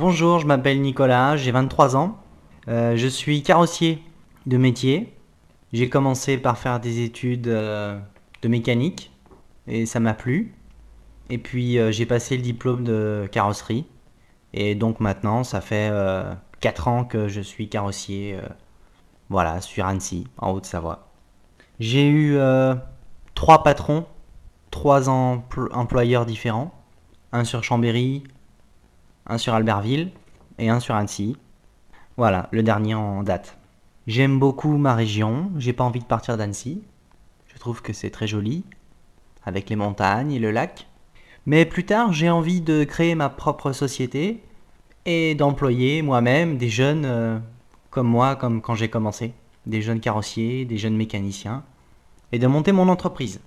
Bonjour, je m'appelle Nicolas, j'ai 23 ans. Euh, je suis carrossier de métier. J'ai commencé par faire des études euh, de mécanique et ça m'a plu. Et puis euh, j'ai passé le diplôme de carrosserie. Et donc maintenant, ça fait 4 ans que je suis carrossier voilà, sur Annecy, en Haute-Savoie. J'ai eu trois patrons, trois employeurs différents. Un sur Chambéry, un sur Albertville et un sur Annecy. Voilà, le dernier en date. J'aime beaucoup ma région, j'ai pas envie de partir d'Annecy. Je trouve que c'est très joli, avec les montagnes et le lac. Mais plus tard, j'ai envie de créer ma propre société et d'employer moi-même des jeunes euh, comme moi, comme quand j'ai commencé. Des jeunes carrossiers, des jeunes mécaniciens, et de monter mon entreprise.